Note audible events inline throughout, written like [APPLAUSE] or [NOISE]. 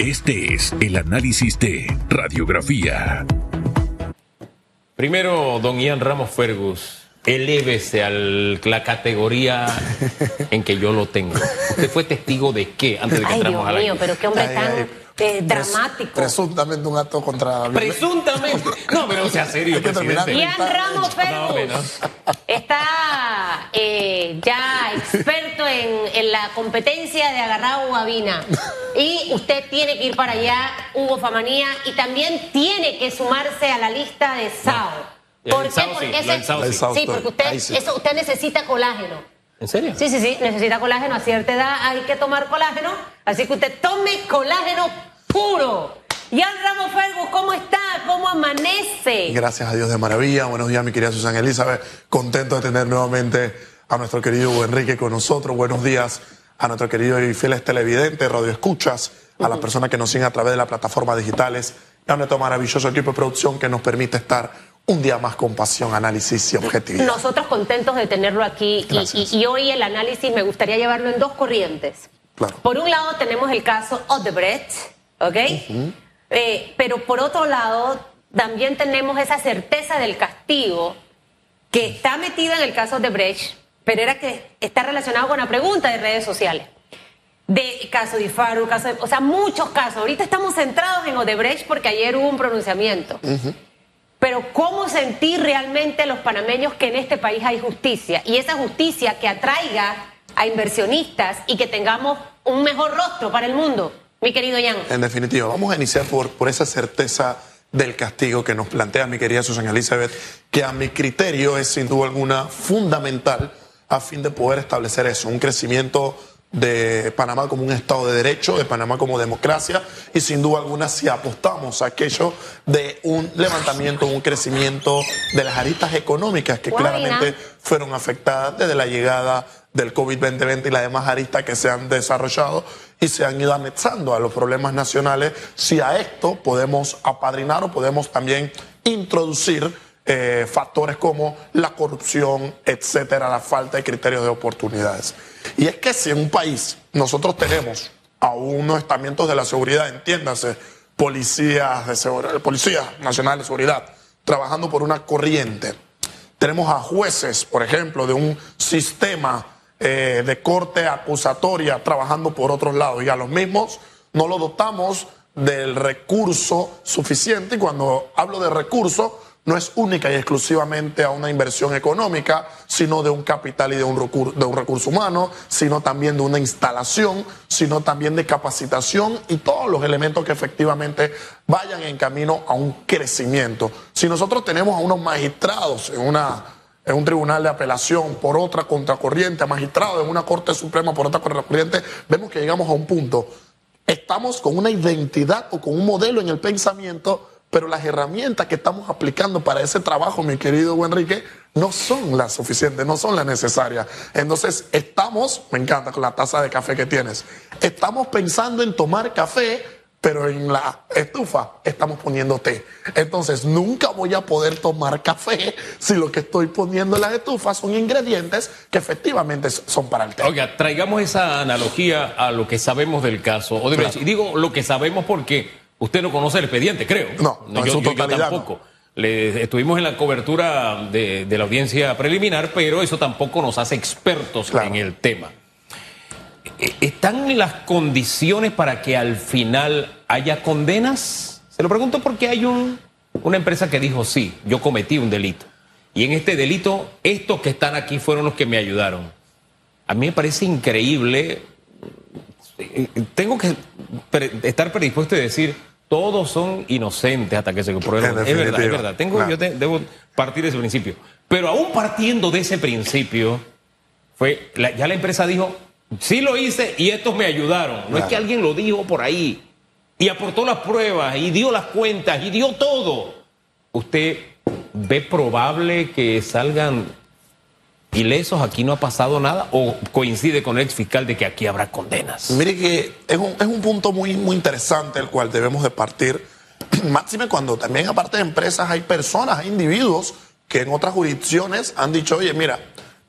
Este es el análisis de radiografía. Primero, don Ian Ramos Fergus, elévese a la categoría en que yo lo tengo. ¿Usted fue testigo de qué antes de que Ay, entramos Dios al aire? mío, pero qué hombre Ay, tan ay. eh, dramático. Presuntamente un acto contra. Presuntamente. No, pero sea serio, presidente. Ian Ramos Fergus no. está eh, ya experto en, en la competencia de agarrar guabina. Y usted tiene que ir para allá, Hugo Famanía, y también tiene que sumarse a la lista de SAO. ¿Por qué? Porque ese- sí. porque usted, eso, usted necesita colágeno. ¿En serio? Sí, sí, sí, necesita colágeno. A cierta edad hay que tomar colágeno. Así que usted tome colágeno puro. Ian Ramos Fergus, ¿cómo está? ¿Cómo amanece? Gracias a Dios de maravilla. Buenos días, mi querida Susana Elizabeth. Contento de tener nuevamente a nuestro querido Hugo Enrique con nosotros. Buenos días a nuestro querido y fieles televidentes, radio escuchas, a las personas que nos siguen a través de las plataformas digitales y a nuestro maravilloso equipo de producción que nos permite estar un día más con pasión, análisis y objetividad. Nosotros contentos de tenerlo aquí y, Gracias. y- y hoy el análisis me gustaría llevarlo en dos corrientes. Claro. Por un lado tenemos el caso Odebrecht, ¿ok? Eh, pero por otro lado también tenemos esa certeza del castigo que está metida en el caso Odebrecht, pero era que está relacionado con la pregunta de redes sociales. De caso de Ifaru, caso de, o sea, muchos casos. Ahorita estamos centrados en Odebrecht porque ayer hubo un pronunciamiento. Pero ¿cómo sentir realmente los panameños que en este país hay justicia? Y esa justicia que atraiga a inversionistas y que tengamos un mejor rostro para el mundo, mi querido Jan. En definitiva, vamos a iniciar por, por esa certeza del castigo que nos plantea mi querida Susana Elizabeth, que a mi criterio es sin duda alguna fundamental a fin de poder establecer eso, un crecimiento de Panamá como un Estado de Derecho, de Panamá como democracia, y sin duda alguna si apostamos a aquello de un levantamiento, un crecimiento de las aristas económicas que claramente fueron afectadas desde la llegada del COVID-2020 y las demás aristas que se han desarrollado y se han ido anexando a los problemas nacionales, si a esto podemos apadrinar o podemos también introducir eh, factores como la corrupción, etcétera, la falta de criterios de oportunidades. Y es que si en un país nosotros tenemos a unos estamentos de la seguridad, entiéndase, policías, de seguridad, policías nacionales de seguridad, trabajando por una corriente, tenemos a jueces, por ejemplo, de un sistema eh, de corte acusatoria trabajando por otros lados y a los mismos no lo dotamos del recurso suficiente y cuando hablo de recurso no es única y exclusivamente a una inversión económica, sino de un capital y de un, recur- de un recurso humano, sino también de una instalación, sino también de capacitación y todos los elementos que efectivamente vayan en camino a un crecimiento. Si nosotros tenemos a unos magistrados en una en un tribunal de apelación por otra contracorriente, a magistrados en una corte suprema por otra contracorriente, vemos que llegamos a un punto. Estamos con una identidad o con un modelo en el pensamiento, pero las herramientas que estamos aplicando para ese trabajo, mi querido Enrique, no son las suficientes, no son las necesarias. Entonces, estamos, me encanta con la taza de café que tienes, estamos pensando en tomar café, pero en la estufa estamos poniendo té. Entonces, nunca voy a poder tomar café si lo que estoy poniendo en la estufa son ingredientes que efectivamente son para el té. Oiga, traigamos esa analogía a lo que sabemos del caso Odebrecht. Y digo lo que sabemos porque usted no conoce el expediente, creo. No, no, en yo, su yo- yo totalidad, tampoco. Le- estuvimos en la cobertura de, de la audiencia preliminar, pero eso tampoco nos hace expertos Claro. en el tema. Eh, ¿Están las condiciones para que al final haya condenas? Se lo pregunto porque hay un, una empresa que dijo, sí, yo cometí un delito. Y en este delito, estos que están aquí fueron los que me ayudaron. A mí me parece increíble. eh, Tengo que estar predispuesto a decir, todos son inocentes hasta que se compruebe. En Es verdad, es verdad. Tengo, claro. Yo te- debo partir de ese principio. Pero aún partiendo de ese principio, fue la- ya la empresa dijo, sí lo hice y estos me ayudaron. No es que alguien lo dijo por ahí y aportó las pruebas y dio las cuentas y dio todo. ¿Usted ve probable que salgan ilesos? Aquí no ha pasado nada o coincide con el ex fiscal de que aquí habrá condenas. Mire que es un, es un punto muy, muy interesante el cual debemos de partir. [CLEARS THROAT] Máxime cuando también aparte de empresas hay personas, hay individuos que en otras jurisdicciones han dicho, oye, mira,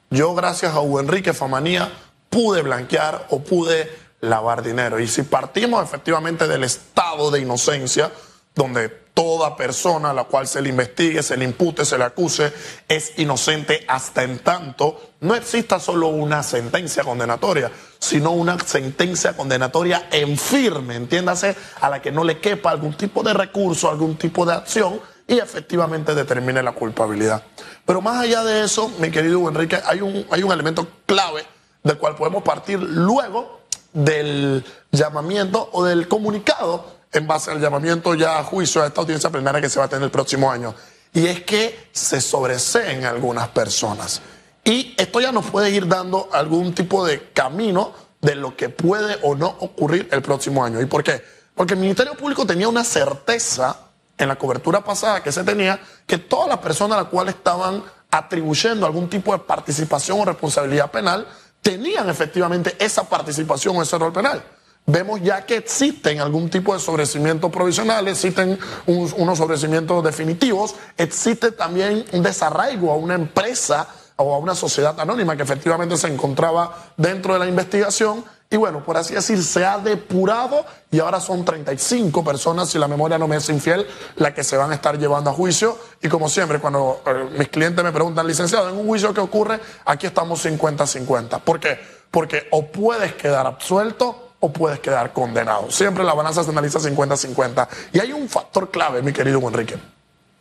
yo gracias a Hugo Enrique Famanía pude blanquear o pude lavar dinero. Y si partimos efectivamente del estado de inocencia, donde toda persona a la cual se le investigue, se le impute, se le acuse, es inocente hasta en tanto no exista solo una sentencia condenatoria, sino una sentencia condenatoria en firme, entiéndase, a la que no le quepa algún tipo de recurso, algún tipo de acción y efectivamente determine la culpabilidad. Pero más allá de eso, mi querido Enrique, hay un, hay un elemento clave del cual podemos partir luego del llamamiento o del comunicado en base al llamamiento ya a juicio a esta audiencia plenaria que se va a tener el próximo año. Y es que se sobreseen algunas personas. Y esto ya nos puede ir dando algún tipo de camino de lo que puede o no ocurrir el próximo año. ¿Y por qué? Porque el Ministerio Público tenía una certeza en la cobertura pasada que se tenía que todas las personas a las cuales estaban atribuyendo algún tipo de participación o responsabilidad penal tenían efectivamente esa participación o ese rol penal vemos ya que existen algún tipo de sobrecimientos provisionales, existen unos sobrecimientos definitivos, existe también un desarraigo a una empresa o a una sociedad anónima que efectivamente se encontraba dentro de la investigación. Y bueno, por así decir, se ha depurado y ahora son 35 personas, si la memoria no me es infiel, las que se van a estar llevando a juicio. Y como siempre, cuando eh, mis clientes me preguntan, licenciado, en un juicio que ocurre, aquí estamos 50-50. ¿Por qué? Porque o puedes quedar absuelto o puedes quedar condenado. Siempre la balanza se analiza 50-50. Y hay un factor clave, mi querido Enrique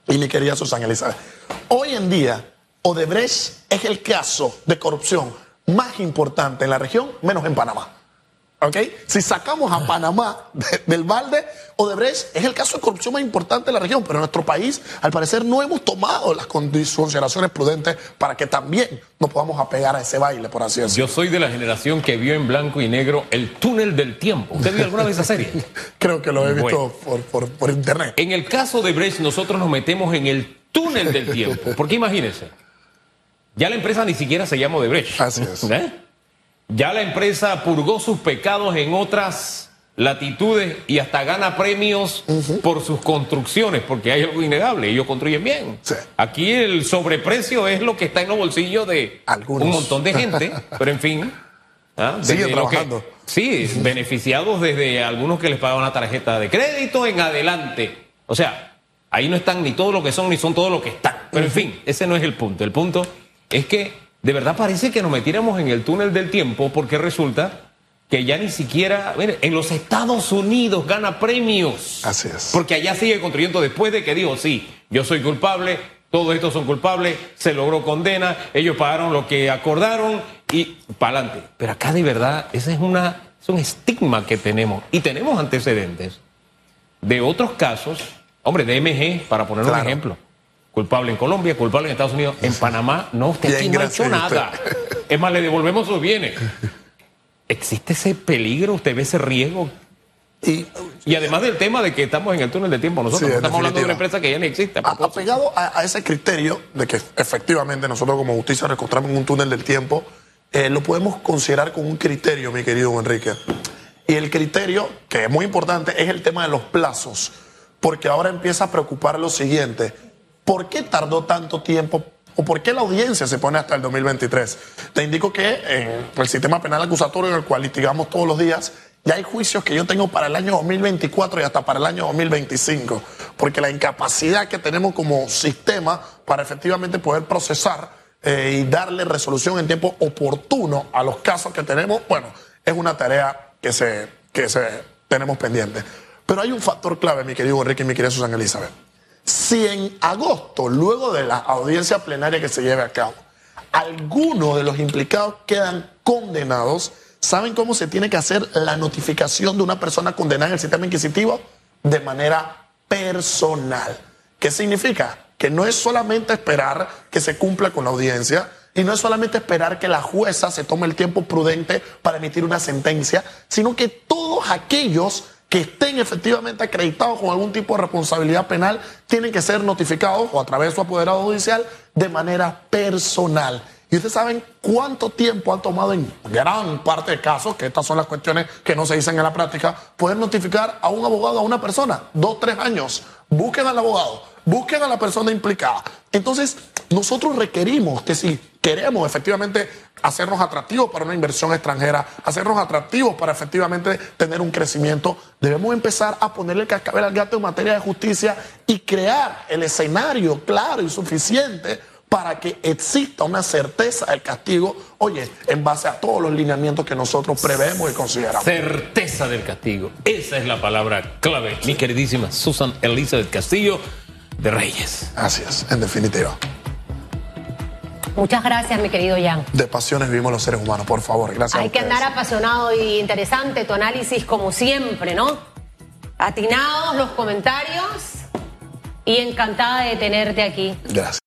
y mi querida Susana Elizabeth. Hoy en día, Odebrecht es el caso de corrupción más importante en la región, menos en Panamá. ¿Ok? Si sacamos a [LAUGHS] Panamá del balde, Odebrecht es el caso de corrupción más importante de la región, pero en nuestro país, al parecer, no hemos tomado las consideraciones prudentes para que también nos podamos apegar a ese baile, por así decirlo. Yo soy de la generación que vio en blanco y negro El túnel del tiempo. ¿Usted vio alguna vez esa serie? [LAUGHS] Creo que lo he visto por, internet. En el caso de Brecht, nosotros nos metemos en el túnel del tiempo. Porque imagínense, ya la empresa ni siquiera se llama Odebrecht. Así es. ¿Eh? Ya la empresa purgó sus pecados en otras latitudes y hasta gana premios por sus construcciones, porque hay algo innegable, ellos construyen bien. Aquí el sobreprecio es lo que está en los bolsillos de un montón de gente, [LAUGHS] pero en fin. ¿ah? Sigue trabajando. sí, beneficiados desde algunos que les pagan una tarjeta de crédito en adelante. O sea, ahí no están ni todo lo que son ni son todo lo que están. Pero en fin, ese no es el punto. El punto es que de verdad parece que nos metiéramos en el túnel del tiempo porque resulta que ya ni siquiera, mire, en los Estados Unidos gana premios. Así es. Porque allá sigue construyendo después de que dijo, sí, yo soy culpable, todos estos son culpables, se logró condena, ellos pagaron lo que acordaron y para adelante. Pero acá de verdad, ese es, una, es un estigma que tenemos y tenemos antecedentes de otros casos, hombre, de MG, para poner un ejemplo Culpable en Colombia, culpable en Estados Unidos. En Panamá, no, usted aquí no ha hecho nada. Es más, le devolvemos sus bienes. ¿Existe ese peligro? ¿Usted ve ese riesgo? Y, y, además del tema de que estamos en el túnel de tiempo, nosotros estamos hablando de una empresa que ya no existe. Apegado a, a, ese criterio de que efectivamente nosotros como justicia encontramos un túnel del tiempo, eh, lo podemos considerar con un criterio, mi querido Enrique. Y el criterio, que es muy importante, es el tema de los plazos. Porque ahora empieza a preocupar lo siguiente ¿Por qué tardó tanto tiempo o por qué la audiencia se pone hasta el 2023? Te indico que en el sistema penal acusatorio en el cual litigamos todos los días, ya hay juicios que yo tengo para el año 2024 y hasta para el año 2025, porque la incapacidad que tenemos como sistema para efectivamente poder procesar eh, y darle resolución en tiempo oportuno a los casos que tenemos, bueno, es una tarea que se, que se tenemos pendiente. Pero hay un factor clave, mi querido Enrique y mi querida Susana Elizabeth. Si en agosto, luego de la audiencia plenaria que se lleve a cabo, algunos de los implicados quedan condenados, ¿saben cómo se tiene que hacer la notificación de una persona condenada en el sistema inquisitivo? De manera personal. ¿Qué significa? Que no es solamente esperar que se cumpla con la audiencia, y no es solamente esperar que la jueza se tome el tiempo prudente para emitir una sentencia, sino que todos aquellos que estén efectivamente acreditados con algún tipo de responsabilidad penal tienen que ser notificados o a través de su apoderado judicial de manera personal. Y ustedes saben cuánto tiempo han tomado en gran parte de casos, que estas son las cuestiones que no se dicen en la práctica, poder notificar a un abogado, a una persona, dos, tres años. Busquen al abogado, busquen a la persona implicada. Entonces, nosotros requerimos que si queremos efectivamente hacernos atractivos para una inversión extranjera, hacernos atractivos para efectivamente tener un crecimiento, debemos empezar a ponerle cascabel al gato en materia de justicia y crear el escenario claro y suficiente para que exista una certeza del castigo, oye, en base a todos los lineamientos que nosotros prevemos y consideramos. Certeza del castigo. Esa es la palabra clave, mi queridísima Susan Elizabeth Castillo de Reyes. Así es, en definitiva. Muchas gracias, mi querido Jan. De pasiones vivimos los seres humanos, por favor. Gracias. Hay a que andar apasionado y interesante tu análisis como siempre, ¿no? Atinados los comentarios y encantada de tenerte aquí. Gracias.